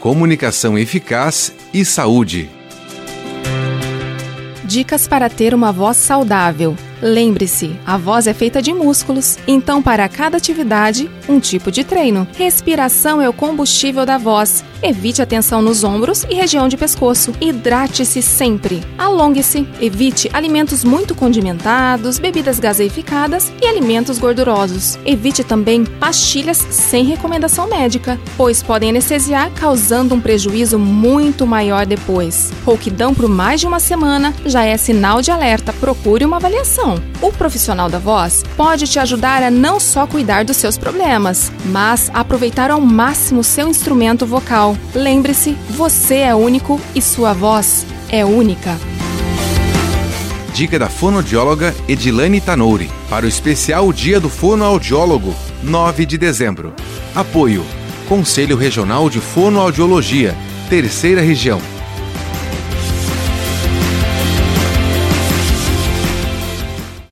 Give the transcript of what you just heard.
comunicação eficaz e saúde. Dicas para ter uma voz saudável. Lembre-se, a voz é feita de músculos, então para cada atividade, um tipo de treino. Respiração é o combustível da voz. Evite a tensão nos ombros e região de pescoço. Hidrate-se sempre. Alongue-se. Evite alimentos muito condimentados, bebidas gaseificadas e alimentos gordurosos. Evite também pastilhas sem recomendação médica, pois podem anestesiar, causando um prejuízo muito maior depois. Rouquidão por mais de uma semana já é sinal de alerta. Procure uma avaliação. O profissional da voz pode te ajudar a não só cuidar dos seus problemas, mas aproveitar ao máximo seu instrumento vocal. Lembre-se, você é único e sua voz é única. Dica da fonoaudióloga Edilane Tanouri para o especial Dia do Fonoaudiólogo, 9 de dezembro. Apoio: Conselho Regional de Fonoaudiologia, Terceira Região.